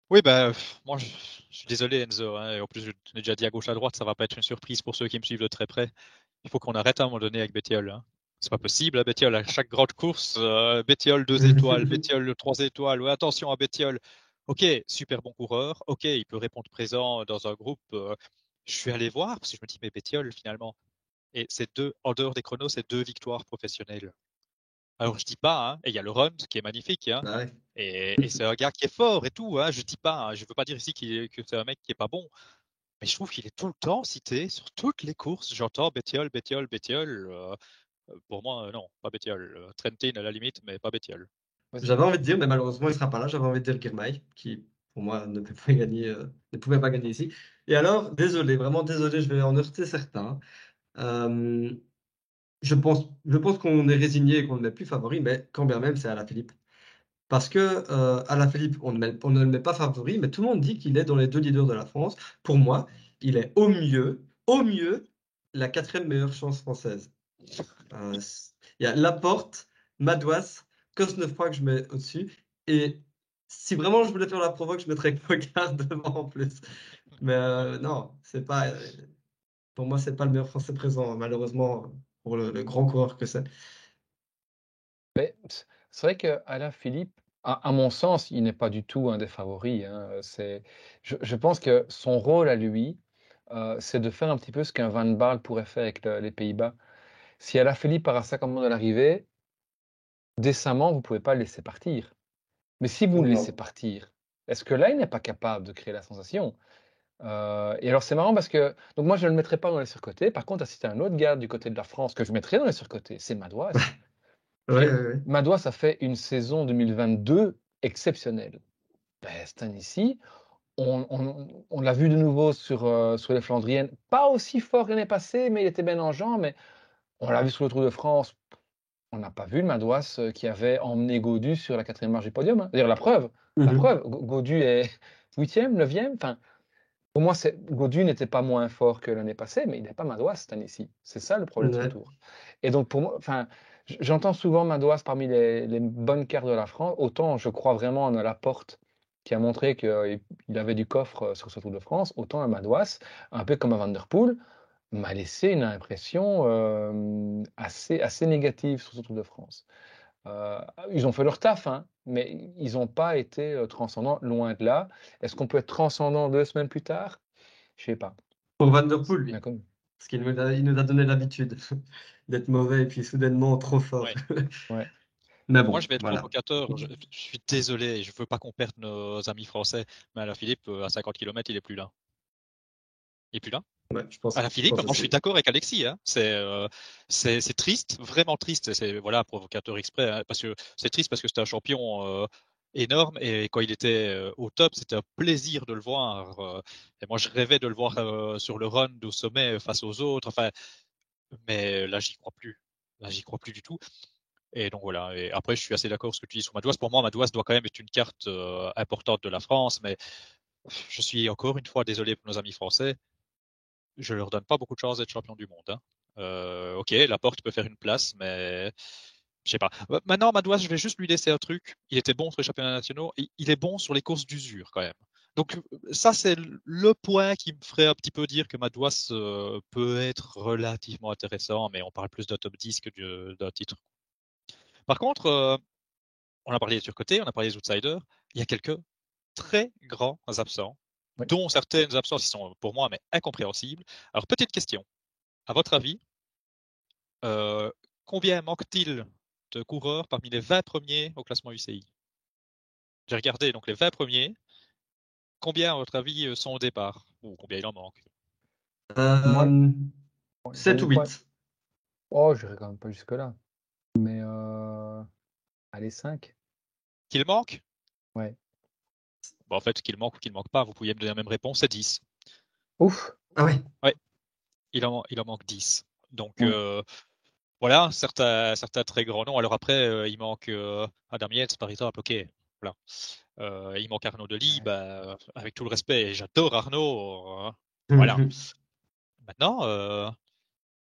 Oui, ben, moi, je, suis désolé, Enzo. Hein, et en plus, je l'ai déjà dit à gauche, à droite, ça va pas être une surprise pour ceux qui me suivent de très près. Il faut qu'on arrête à un moment donné avec Bettiol. Hein. C'est pas possible, hein, Bettiol. À chaque grande course, euh, Bettiol 2 étoiles, Bettiol 3 étoiles. Ouais, attention à Bettiol. Ok, super bon coureur. Ok, il peut répondre présent dans un groupe. Euh, je suis allé voir parce que je me dis, mais Bettiol, finalement. Et c'est deux, en dehors des chronos, c'est deux victoires professionnelles. Alors je dis pas, hein, et il y a le run qui est magnifique, hein, bah et, c'est un gars qui est fort et tout. Hein, je dis pas, hein, je veux pas dire ici que c'est un mec qui est pas bon, mais je trouve qu'il est tout le temps cité sur toutes les courses. J'entends Bettiol, Bettiol, Bettiol. Euh, pour moi, euh, non, pas Bettiol. Euh, Trentin à la limite, mais pas Bettiol. J'avais envie de dire, mais malheureusement il sera pas là. J'avais envie de dire Girmay, qui pour moi ne pouvait pas gagner, ne pouvait pas gagner ici. Et alors, désolé, vraiment désolé, je vais en heurter certains. Je pense, je pense qu'on est résigné et qu'on ne met plus favori, mais quand bien même, c'est à la Philippe. Parce que euh, on ne, le met pas favori, mais tout le monde dit qu'il est dans les deux leaders de la France. Pour moi, il est au mieux, au mieux, la quatrième meilleure chance française. Euh, il y a Laporte, Madouas, Cosnefroy que je mets au-dessus. Et si vraiment je voulais faire la provoque, je mettrais Pogard devant en plus. Mais euh, non, c'est pas. Pour moi, c'est pas le meilleur français présent, malheureusement pour le, grand coureur que c'est? C'est vrai qu'Alain Philippe, à, mon sens, il n'est pas du tout un des favoris. Hein. Je, je, pense que son rôle à lui, euh, c'est de faire un petit peu ce qu'un Van Baal pourrait faire avec les Pays-Bas. Si Alain Philippe part à 50 de l'arrivée, décemment, vous ne pouvez pas le laisser partir. Mais si vous le laissez partir, est-ce que là, il n'est pas capable de créer la sensation? Euh, et alors c'est marrant parce que donc moi je ne le mettrais pas dans les surcotés. Par contre, si un autre gars du côté de la France que je mettrais dans les surcotés, c'est Madouas. ouais, Madouas a fait une saison 2022 exceptionnelle. Ben, ici, on, on, l'a vu de nouveau sur, euh, sur les Flandriennes, pas aussi fort l'année passée, mais il était bien en genre. Mais On l'a vu sur le Tour de France. On n'a pas vu le Madouas qui avait emmené Godu sur la quatrième marche du podium. Hein. Dire la preuve. La mhm. preuve. Godu est huitième, neuvième. Enfin, pour moi, Godu n'était pas moins fort que l'année passée, mais il n'est pas Madouas cette année-ci. C'est ça le problème du Tour. Et donc, pour moi, enfin, j'entends souvent Madouas parmi les, bonnes cartes de la France. Autant je crois vraiment en la porte qui a montré qu'il avait du coffre sur ce Tour de France, autant un Madouas, un peu comme un Van Der Poel, m'a laissé une impression euh, assez, assez négative sur ce Tour de France. Euh, ils ont fait leur taf, hein, mais ils n'ont pas été euh, transcendants, loin de là. Est-ce qu'on peut être transcendant deux semaines plus tard? Je ne sais pas. Pour Van Der Poel, Parce qu'il nous, a, il nous a donné l'habitude d'être mauvais et puis soudainement trop fort. Ouais. Moi, je vais être provocateur. Je, suis désolé, je ne veux pas qu'on perde nos amis français. Mais la Philippe, à 50 km, il n'est plus là. Il n'est plus là? Je pense, à la Philippe, je, suis d'accord avec Alexis. Hein. Euh, c'est c'est triste, vraiment triste. C'est voilà provocateur exprès hein, parce que c'est triste parce que c'était un champion euh, énorme et quand il était euh, au top, c'était un plaisir de le voir. et moi, je rêvais de le voir sur le run au sommet face aux autres. Enfin, mais là, j'y crois plus. Là, j'y crois plus du tout. Et donc voilà. Et après, je suis assez d'accord avec ce que tu dis sur Madouas. Pour moi, Madouas doit quand même être une carte importante de la France, mais je suis encore une fois désolé pour nos amis français je leur donne pas beaucoup de chance d'être champion du monde. Hein. Euh, ok, la porte peut faire une place, mais je sais pas. Euh, maintenant, Madouas, je vais juste lui laisser un truc. Il était bon sur les championnats nationaux. Il est bon sur les courses d'usure quand même. Donc ça, c'est le point qui me ferait un petit peu dire que Madouas euh, peut être relativement intéressant, mais on parle plus d'un top 10 que d'un titre. Par contre, on a parlé des surcotés, on a parlé des outsiders. Il y a quelques très grands absents dont certaines absences qui sont pour moi mais incompréhensibles. Alors, petite question. À votre avis, euh, combien manque-t-il de coureurs parmi les 20 premiers au classement UCI J'ai regardé donc les 20 premiers. Combien, à votre avis, euh, sont au départ? Ou combien il en manque? Euh, 7 ou 8. Oh, je quand même pas jusque-là. Mais euh... allez, 5. Qu'il manque? Ouais. Bah, en fait, qu'il manque ou qu'il manque pas, vous pouviez me donner la même réponse, c'est 10. Ouf Ah ouais Ouais. Il en, il en manque 10. Donc, euh, voilà, certains, certains très grands noms. Alors après, euh, il manque euh, Adam Yates, par exemple, ok. Voilà. il manque Arnaud Delis, bah, avec tout le respect, j'adore Arnaud. Hein. voilà. Maintenant,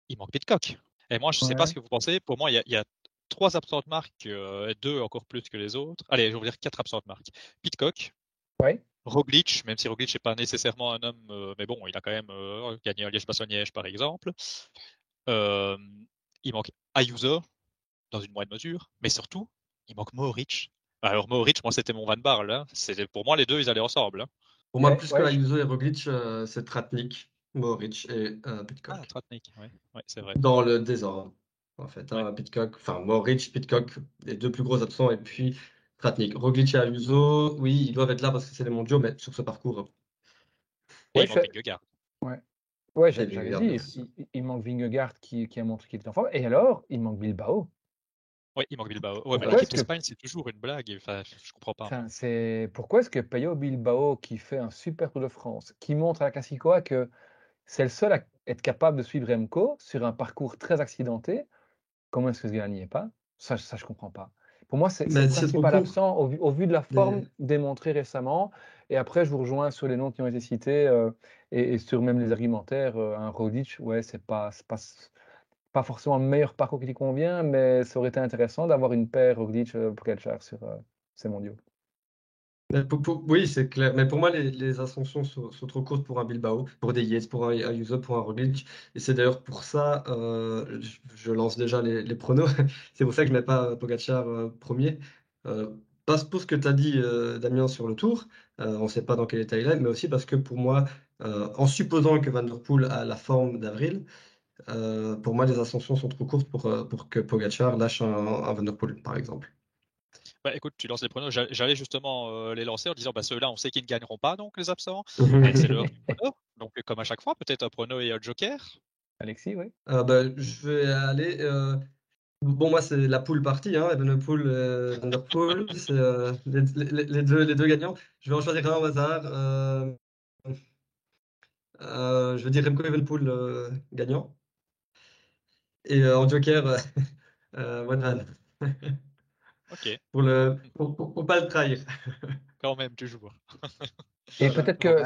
il manque Pitcock. Et moi, je ne sais pas ce que vous pensez. Pour moi, il y a, trois absentes marques, et deux encore plus que les autres. Allez, je vais dire quatre absentes marques. Pitcock, Ouais. Roglic, même si Roglic n'est pas nécessairement un homme, euh, mais bon, il a quand même euh, gagné un Liège-Bastogne-Liège, par exemple. Euh, il manque Ayuso, dans une moindre mesure, mais surtout, il manque Mohoric. Alors Mohoric, moi, c'était mon Van Barle. Hein. C'était pour moi les deux, ils allaient ensemble. Hein. Pour moi, plus que Ayuso et Roglic, c'est Tratnik, Mohoric et Pitcock. Ah, Tratnik, oui, c'est vrai. Dans le désordre, en fait. Hein, Pitcock, enfin Mohoric, Pitcock, les deux plus gros absents, et puis Tratnik. Roglic et Ayuso, oui, ils doivent être là parce que c'est les mondiaux, mais sur ce parcours. Et il manque Vingegaard. Ouais, ouais j'avais dit, il, manque Vingegaard qui, qui a montré qu'il était en forme. Et alors, il manque Bilbao. Oui, il manque Bilbao. Ouais, mais l'équipe d'Espagne, c'est toujours une blague. Enfin, je comprends pas. Enfin, c'est... Pourquoi est-ce que Payo Bilbao, qui fait un super Tour de France, qui montre à la Classicoa que c'est le seul à être capable de suivre Remco sur un parcours très accidenté, comment est-ce que ce gars n'y est pas? Ça, ça, je comprends pas. Pour moi, c'est le principal absent au vu, au vu, de la forme démontrée récemment. Et après, je vous rejoins sur les noms qui ont été cités euh, et, sur même les argumentaires. Euh, un Rodic, ouais, c'est pas, pas, pas forcément le meilleur parcours qui lui convient, mais ça aurait été intéressant d'avoir une paire Rodic euh, sur ces mondiaux oui, c'est clair. Mais pour moi, les, ascensions sont, trop courtes pour un Bilbao, pour des Yates, pour un Ayuso, pour un Roglic. Et c'est d'ailleurs pour ça, euh, je, lance déjà les, pronos. c'est pour ça que je ne mets pas Pogacar euh, premier. Euh, pas pour ce que tu as dit, Damien, sur le tour. on ne sait pas dans quel état il est, mais aussi parce que pour moi, en supposant que Van Der Poel a la forme d'avril, pour moi, les ascensions sont trop courtes pour, pour que Pogacar lâche un, un Van Der Poel, par exemple. Bah, écoute, tu lances les pronos. J'allais justement euh, les lancer en disant bah, ceux-là, on sait qu'ils ne gagneront pas, donc les absents. c'est le Donc, comme à chaque fois, peut-être un prono et un joker. Alexis, oui. Euh, bah, je vais aller. Euh, bon, moi, c'est la poule partie, hein, Evenepoel, euh, c'est les, les, les, deux, les deux gagnants. Je vais en choisir un au hasard. je vais dire Remco Evenepoel gagnant. Et en joker, One Ok. Pour le, pour, pas le trahir. Quand même, toujours. Et peut-être que,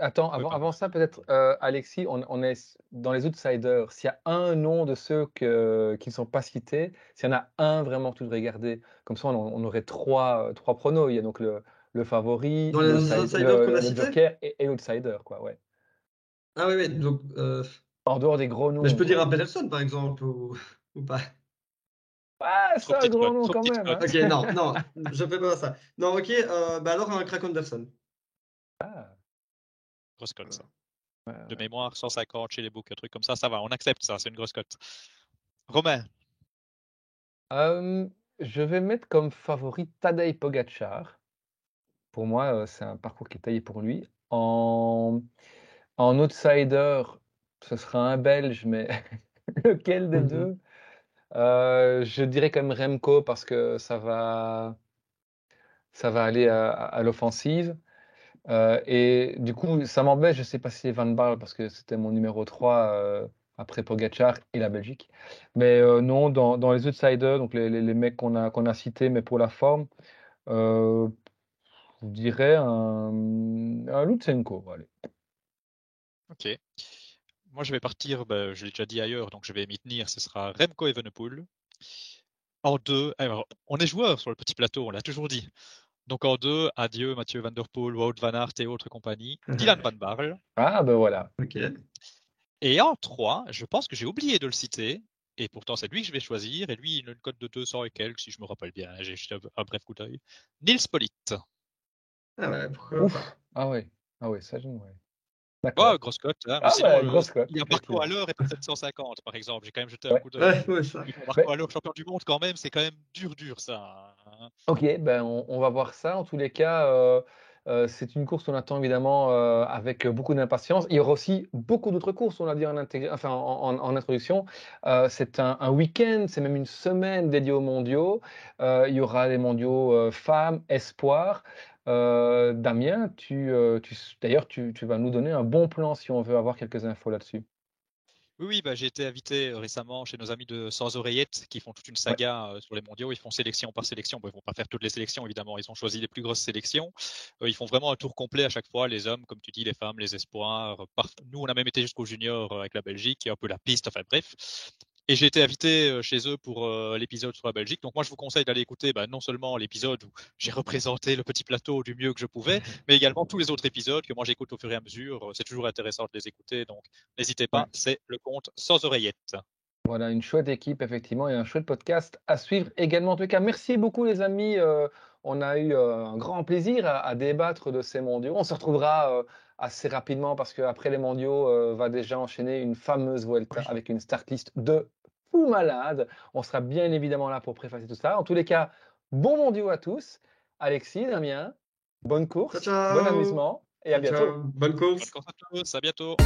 attends, avant, avant ça, peut-être, Alexis, on, on, est dans les outsiders. S'il y a un nom de ceux que, qui ne sont pas cités, s'il y en a un vraiment que tu devrais garder, comme ça, on, aurait trois, trois pronos. Il y a donc le, le favori, dans les outsiders qu'on a cités joker et, et l'outsider, quoi, ouais. Ah oui, oui, donc. En dehors des gros noms. Mais je peux dire un Pedersen, par exemple, ou, ou pas. Ah, c'est un grand nom quand même. Hein. Ok, non, non, je fais pas ça. Non, ok, euh, bah alors un Crack Anderson. Ah. Grosse cote, ça. De mémoire, 150 chez les books, un truc comme ça, ça va, on accepte ça, c'est une grosse cote. Romain euh, Je vais mettre comme favori Tadej Pogacar. Pour moi, euh, c'est un parcours qui est taillé pour lui. En, en outsider, ce sera un Belge, mais lequel des mhm. deux? Euh, je dirais quand même Remco parce que ça va, ça va aller à, l'offensive. Euh, et du coup, ça m'embête, je ne sais pas si c'est Van Barle parce que c'était mon numéro 3 euh, après Pogacar et la Belgique. Mais non, dans, les outsiders, donc les, mecs qu'on a, qu'on a cités, mais pour la forme, je dirais un, un Lutsenko. Allez. Ok. Moi, je vais partir, ben, je l'ai déjà dit ailleurs, donc je vais m'y tenir. Ce sera Remco Evenepoel. En deux, alors, on est joueurs sur le petit plateau, on l'a toujours dit. Donc en deux, adieu Mathieu Van Der Poel, Wout Van Aert et autres compagnies. Dylan Van Barle. Ah ben voilà. Ok. Et en trois, je pense que j'ai oublié de le citer, et pourtant c'est lui que je vais choisir, et lui il a une cote de 200 et quelques, si je me rappelle bien, j'ai jeté un bref coup d'œil. Nils Polite. Ah ouais, pourquoi Ah ouais, ah ouais, ça j'aime, ouais. Ouais, grosse cote. Hein. Ah, bah, grosse cote. Il y a Marco à l'heure et pas 750, par exemple. J'ai quand même jeté un coup de. Ouais, ouais, ça. Marco à l'heure, champion du monde, quand même, c'est quand même dur, dur, ça. Hein. Ok, ben on, on, va voir ça. En tous les cas, euh, euh, c'est une course qu'on attend évidemment euh, avec beaucoup d'impatience. Il y aura aussi beaucoup d'autres courses, on l'a dit en, introduction. Euh, c'est un, week-end, c'est même une semaine dédiée aux mondiaux. Il y aura les mondiaux femmes, espoir. Euh, Damien, tu, d'ailleurs, tu, vas nous donner un bon plan si on veut avoir quelques infos là-dessus. Oui, oui bah, j'ai été invité euh, récemment chez nos amis de Sans Oreillettes qui font toute une saga sur les mondiaux. Ils font sélection par sélection. Bon, ils vont pas faire toutes les sélections, évidemment. Ils ont choisi les plus grosses sélections. ils font vraiment un tour complet à chaque fois. Les hommes, comme tu dis, les femmes, les espoirs. Nous, on a même été jusqu'au junior avec la Belgique et un peu la piste. Enfin bref. Et j'ai été invité euh, chez eux pour euh, l'épisode sur la Belgique. Donc moi, je vous conseille d'aller écouter bah, non seulement l'épisode où j'ai représenté le petit plateau du mieux que je pouvais, mais également tous les autres épisodes que moi j'écoute au fur et à mesure. C'est toujours intéressant de les écouter. Donc n'hésitez pas, c'est le compte sans oreillette. Voilà, une chouette équipe, effectivement, et un chouette podcast à suivre également. En tout cas, merci beaucoup, les amis. Euh, on a eu un grand plaisir à, débattre de ces mondiaux. On se retrouvera assez rapidement parce qu'après les mondiaux, euh, va déjà enchaîner une fameuse Vuelta avec une start list de fou malade. On sera bien évidemment là pour préfacer tout ça. En tous les cas, bon mondiaux à tous. Alexis, Damien, bonne course, bon amusement et à bientôt. Bonne course. Bonne course à tous, à bientôt.